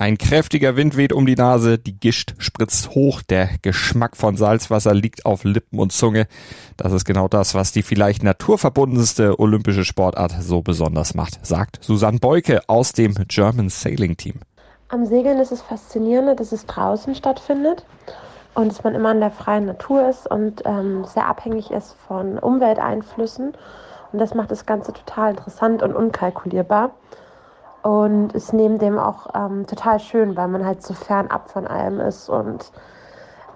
Ein kräftiger Wind weht um die Nase, die Gischt spritzt hoch, der Geschmack von Salzwasser liegt auf Lippen und Zunge. Das ist genau das, was die vielleicht naturverbundenste olympische Sportart so besonders macht, sagt Susanne Beuke aus dem German Sailing Team. Am Segeln ist es faszinierend, dass es draußen stattfindet und dass man immer in der freien Natur ist und ähm, sehr abhängig ist von Umwelteinflüssen. Und das macht das Ganze total interessant und unkalkulierbar. Und ist neben dem auch ähm, total schön, weil man halt so fernab von allem ist und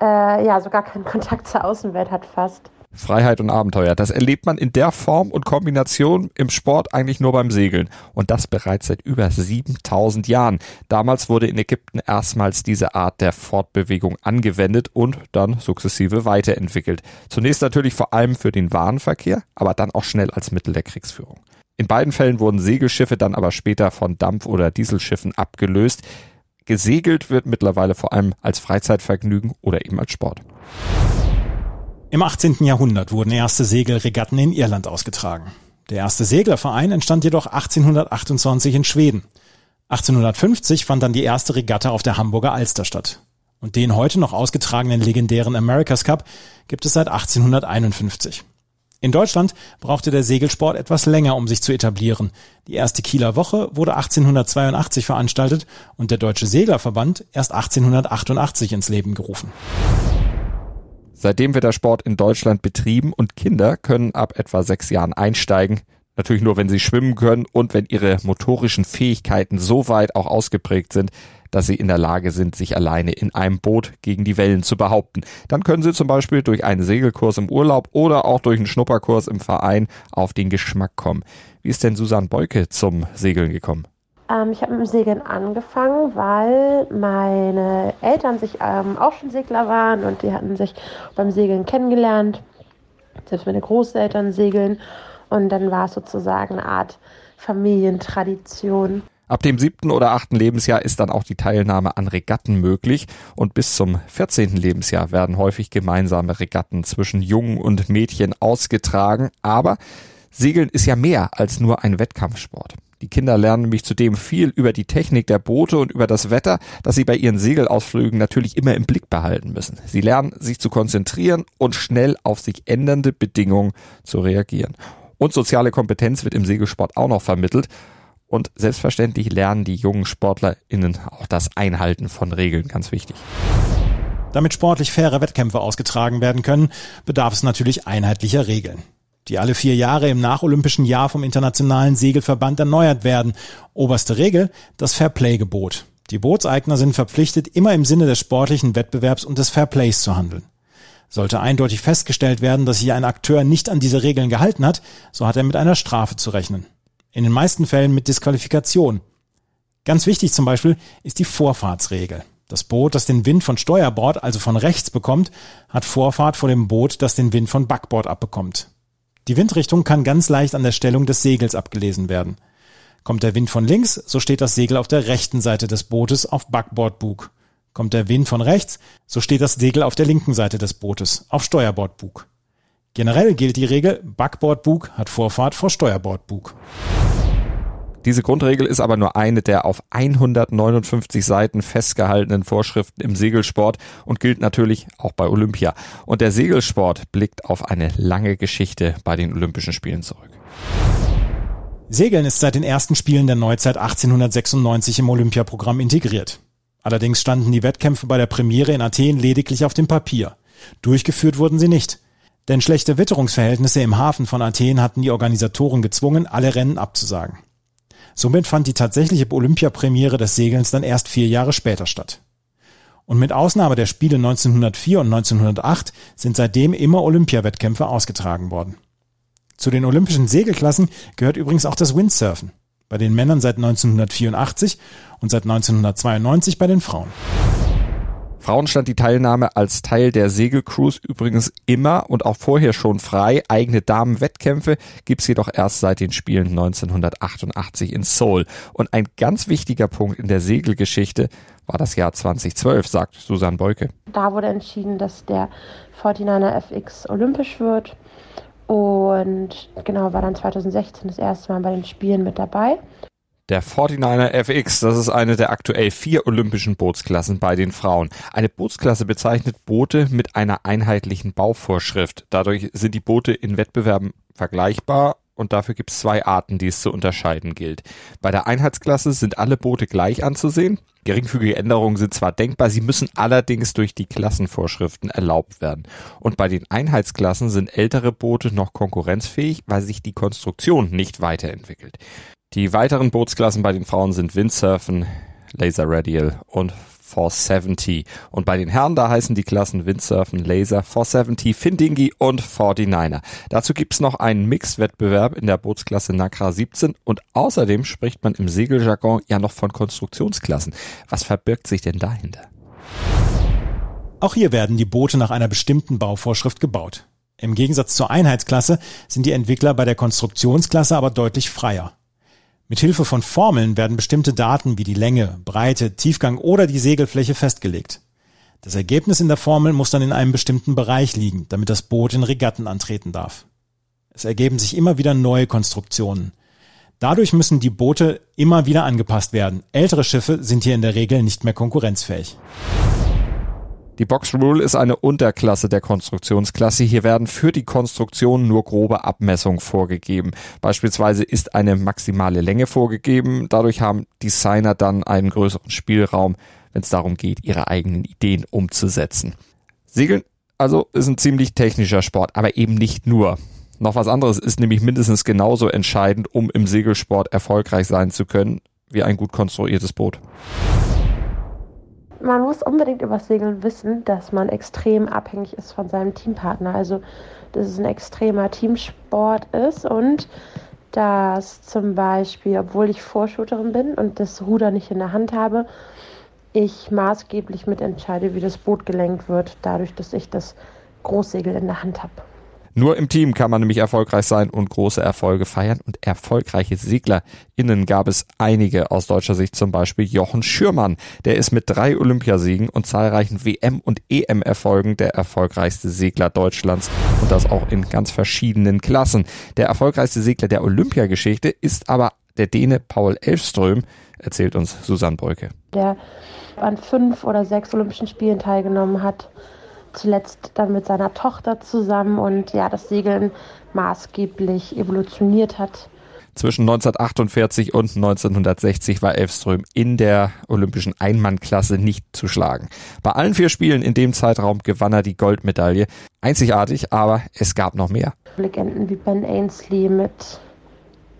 äh, ja, sogar keinen Kontakt zur Außenwelt hat fast. Freiheit und Abenteuer, das erlebt man in der Form und Kombination im Sport eigentlich nur beim Segeln. Und das bereits seit über 7000 Jahren. Damals wurde in Ägypten erstmals diese Art der Fortbewegung angewendet und dann sukzessive weiterentwickelt. Zunächst natürlich vor allem für den Warenverkehr, aber dann auch schnell als Mittel der Kriegsführung. In beiden Fällen wurden Segelschiffe dann aber später von Dampf- oder Dieselschiffen abgelöst. Gesegelt wird mittlerweile vor allem als Freizeitvergnügen oder eben als Sport. Im 18. Jahrhundert wurden erste Segelregatten in Irland ausgetragen. Der erste Seglerverein entstand jedoch 1828 in Schweden. 1850 fand dann die erste Regatta auf der Hamburger Alster statt. Und den heute noch ausgetragenen legendären America's Cup gibt es seit 1851. In Deutschland brauchte der Segelsport etwas länger, um sich zu etablieren. Die erste Kieler Woche wurde 1882 veranstaltet und der Deutsche Seglerverband erst 1888 ins Leben gerufen. Seitdem wird der Sport in Deutschland betrieben und Kinder können ab etwa sechs Jahren einsteigen. Natürlich nur, wenn sie schwimmen können und wenn ihre motorischen Fähigkeiten so weit auch ausgeprägt sind, dass sie in der Lage sind, sich alleine in einem Boot gegen die Wellen zu behaupten. Dann können sie zum Beispiel durch einen Segelkurs im Urlaub oder auch durch einen Schnupperkurs im Verein auf den Geschmack kommen. Wie ist denn Susanne Beuke zum Segeln gekommen? Ähm, ich habe mit dem Segeln angefangen, weil meine Eltern sich ähm, auch schon Segler waren und die hatten sich beim Segeln kennengelernt. Selbst meine Großeltern segeln. Und dann war es sozusagen eine Art Familientradition. Ab dem siebten oder achten Lebensjahr ist dann auch die Teilnahme an Regatten möglich und bis zum vierzehnten Lebensjahr werden häufig gemeinsame Regatten zwischen Jungen und Mädchen ausgetragen. Aber Segeln ist ja mehr als nur ein Wettkampfsport. Die Kinder lernen nämlich zudem viel über die Technik der Boote und über das Wetter, das sie bei ihren Segelausflügen natürlich immer im Blick behalten müssen. Sie lernen, sich zu konzentrieren und schnell auf sich ändernde Bedingungen zu reagieren. Und soziale Kompetenz wird im Segelsport auch noch vermittelt. Und selbstverständlich lernen die jungen SportlerInnen auch das Einhalten von Regeln, ganz wichtig. Damit sportlich faire Wettkämpfe ausgetragen werden können, bedarf es natürlich einheitlicher Regeln, die alle vier Jahre im nacholympischen Jahr vom Internationalen Segelverband erneuert werden. Oberste Regel, das Fairplay-Gebot. Die Bootseigner sind verpflichtet, immer im Sinne des sportlichen Wettbewerbs und des Fairplays zu handeln. Sollte eindeutig festgestellt werden, dass sich ein Akteur nicht an diese Regeln gehalten hat, so hat er mit einer Strafe zu rechnen in den meisten Fällen mit Disqualifikation. Ganz wichtig zum Beispiel ist die Vorfahrtsregel. Das Boot, das den Wind von Steuerbord, also von rechts bekommt, hat Vorfahrt vor dem Boot, das den Wind von Backbord abbekommt. Die Windrichtung kann ganz leicht an der Stellung des Segels abgelesen werden. Kommt der Wind von links, so steht das Segel auf der rechten Seite des Bootes auf Backbordbug. Kommt der Wind von rechts, so steht das Segel auf der linken Seite des Bootes auf Steuerbordbug. Generell gilt die Regel, Backbordbug hat Vorfahrt vor Steuerbordbug. Diese Grundregel ist aber nur eine der auf 159 Seiten festgehaltenen Vorschriften im Segelsport und gilt natürlich auch bei Olympia. Und der Segelsport blickt auf eine lange Geschichte bei den Olympischen Spielen zurück. Segeln ist seit den ersten Spielen der Neuzeit 1896 im Olympiaprogramm integriert. Allerdings standen die Wettkämpfe bei der Premiere in Athen lediglich auf dem Papier. Durchgeführt wurden sie nicht. Denn schlechte Witterungsverhältnisse im Hafen von Athen hatten die Organisatoren gezwungen, alle Rennen abzusagen. Somit fand die tatsächliche Olympiapremiere des Segelns dann erst vier Jahre später statt. Und mit Ausnahme der Spiele 1904 und 1908 sind seitdem immer Olympiawettkämpfe ausgetragen worden. Zu den olympischen Segelklassen gehört übrigens auch das Windsurfen, bei den Männern seit 1984 und seit 1992 bei den Frauen. Frauen stand die Teilnahme als Teil der Segelcruise übrigens immer und auch vorher schon frei. Eigene Damenwettkämpfe gibt's jedoch erst seit den Spielen 1988 in Seoul. Und ein ganz wichtiger Punkt in der Segelgeschichte war das Jahr 2012, sagt Susanne Beuke. Da wurde entschieden, dass der 49er FX olympisch wird. Und genau, war dann 2016 das erste Mal bei den Spielen mit dabei. Der 49er FX, das ist eine der aktuell vier olympischen Bootsklassen bei den Frauen. Eine Bootsklasse bezeichnet Boote mit einer einheitlichen Bauvorschrift. Dadurch sind die Boote in Wettbewerben vergleichbar und dafür gibt es zwei Arten, die es zu unterscheiden gilt. Bei der Einheitsklasse sind alle Boote gleich anzusehen. Geringfügige Änderungen sind zwar denkbar, sie müssen allerdings durch die Klassenvorschriften erlaubt werden. Und bei den Einheitsklassen sind ältere Boote noch konkurrenzfähig, weil sich die Konstruktion nicht weiterentwickelt. Die weiteren Bootsklassen bei den Frauen sind Windsurfen, Laser Radial und 470. Und bei den Herren, da heißen die Klassen Windsurfen, Laser, 470, Findingi und 49er. Dazu gibt's noch einen Mixwettbewerb in der Bootsklasse Nakra 17 und außerdem spricht man im Segeljargon ja noch von Konstruktionsklassen. Was verbirgt sich denn dahinter? Auch hier werden die Boote nach einer bestimmten Bauvorschrift gebaut. Im Gegensatz zur Einheitsklasse sind die Entwickler bei der Konstruktionsklasse aber deutlich freier. Mit Hilfe von Formeln werden bestimmte Daten wie die Länge, Breite, Tiefgang oder die Segelfläche festgelegt. Das Ergebnis in der Formel muss dann in einem bestimmten Bereich liegen, damit das Boot in Regatten antreten darf. Es ergeben sich immer wieder neue Konstruktionen. Dadurch müssen die Boote immer wieder angepasst werden. Ältere Schiffe sind hier in der Regel nicht mehr konkurrenzfähig. Die Box Rule ist eine Unterklasse der Konstruktionsklasse. Hier werden für die Konstruktion nur grobe Abmessungen vorgegeben. Beispielsweise ist eine maximale Länge vorgegeben. Dadurch haben Designer dann einen größeren Spielraum, wenn es darum geht, ihre eigenen Ideen umzusetzen. Segeln also ist ein ziemlich technischer Sport, aber eben nicht nur. Noch was anderes ist nämlich mindestens genauso entscheidend, um im Segelsport erfolgreich sein zu können, wie ein gut konstruiertes Boot man muss unbedingt über Segeln wissen, dass man extrem abhängig ist von seinem Teampartner. Also, dass es ein extremer Teamsport ist und dass zum Beispiel, obwohl ich Vorshooterin bin und das Ruder nicht in der Hand habe, ich maßgeblich mitentscheide, wie das Boot gelenkt wird, dadurch, dass ich das Großsegel in der Hand habe. Nur im Team kann man nämlich erfolgreich sein und große Erfolge feiern. Und erfolgreiche SeglerInnen gab es einige aus deutscher Sicht, zum Beispiel Jochen Schürmann. Der ist mit drei Olympiasiegen und zahlreichen WM- und EM-Erfolgen der erfolgreichste Segler Deutschlands und das auch in ganz verschiedenen Klassen. Der erfolgreichste Segler der Olympiageschichte ist aber der Däne Paul Elfström, erzählt uns Susanne Breuke. Der an fünf oder sechs Olympischen Spielen teilgenommen hat zuletzt dann mit seiner Tochter zusammen und ja, das Segeln maßgeblich evolutioniert hat. Zwischen 1948 und 1960 war Elfström in der olympischen Einmannklasse nicht zu schlagen. Bei allen vier Spielen in dem Zeitraum gewann er die Goldmedaille. Einzigartig, aber es gab noch mehr. Legenden wie Ben Ainsley mit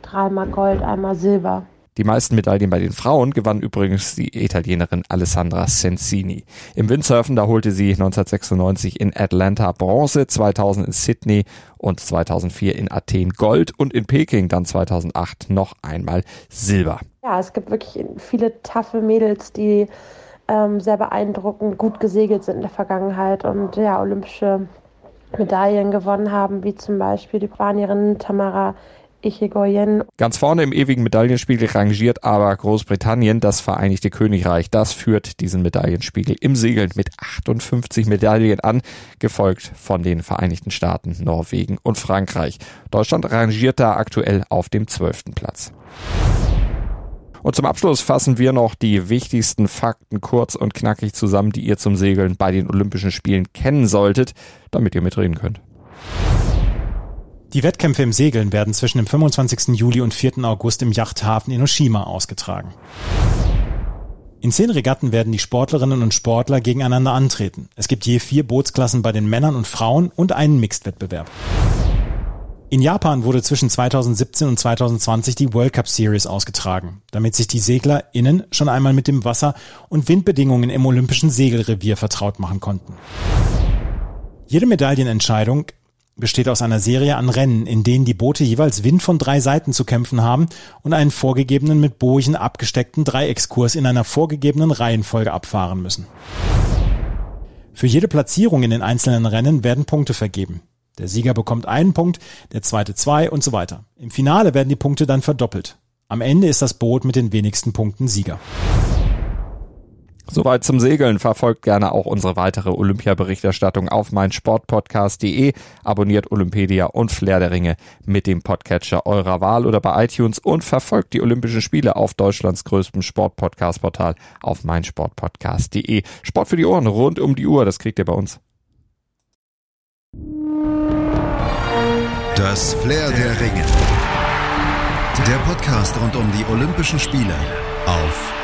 dreimal Gold, einmal Silber. Die meisten Medaillen bei den Frauen gewann übrigens die Italienerin Alessandra Sensini. Im Windsurfen, da holte sie 1996 in Atlanta Bronze, 2000 in Sydney und 2004 in Athen Gold und in Peking dann 2008 noch einmal Silber. Ja, es gibt wirklich viele taffe Mädels, die ähm, sehr beeindruckend gut gesegelt sind in der Vergangenheit und ja, olympische Medaillen gewonnen haben, wie zum Beispiel die Spanierin Tamara Ichigoyen. Ganz vorne im ewigen Medaillenspiegel rangiert aber Großbritannien, das Vereinigte Königreich. Das führt diesen Medaillenspiegel im Segeln mit 58 Medaillen an, gefolgt von den Vereinigten Staaten, Norwegen und Frankreich. Deutschland rangiert da aktuell auf dem zwölften Platz. Und zum Abschluss fassen wir noch die wichtigsten Fakten kurz und knackig zusammen, die ihr zum Segeln bei den Olympischen Spielen kennen solltet, damit ihr mitreden könnt. Die Wettkämpfe im Segeln werden zwischen dem 25. Juli und 4. August im Yachthafen in Oshima ausgetragen. In zehn Regatten werden die Sportlerinnen und Sportler gegeneinander antreten. Es gibt je vier Bootsklassen bei den Männern und Frauen und einen Mixed-Wettbewerb. In Japan wurde zwischen 2017 und 2020 die World Cup Series ausgetragen, damit sich die SeglerInnen schon einmal mit dem Wasser und Windbedingungen im olympischen Segelrevier vertraut machen konnten. Jede Medaillenentscheidung besteht aus einer Serie an Rennen, in denen die Boote jeweils Wind von drei Seiten zu kämpfen haben und einen vorgegebenen mit Bojen abgesteckten Dreieckskurs in einer vorgegebenen Reihenfolge abfahren müssen. Für jede Platzierung in den einzelnen Rennen werden Punkte vergeben. Der Sieger bekommt einen Punkt, der zweite zwei und so weiter. Im Finale werden die Punkte dann verdoppelt. Am Ende ist das Boot mit den wenigsten Punkten Sieger. Soweit zum Segeln. Verfolgt gerne auch unsere weitere Olympia-Berichterstattung auf meinsportpodcast.de. Abonniert Olympedia und Flair der Ringe mit dem Podcatcher eurer Wahl oder bei iTunes und verfolgt die Olympischen Spiele auf Deutschlands größtem Sportpodcast-Portal auf meinsportpodcast.de. Sport für die Ohren rund um die Uhr, das kriegt ihr bei uns. Das Flair der Ringe. Der Podcast rund um die Olympischen Spiele auf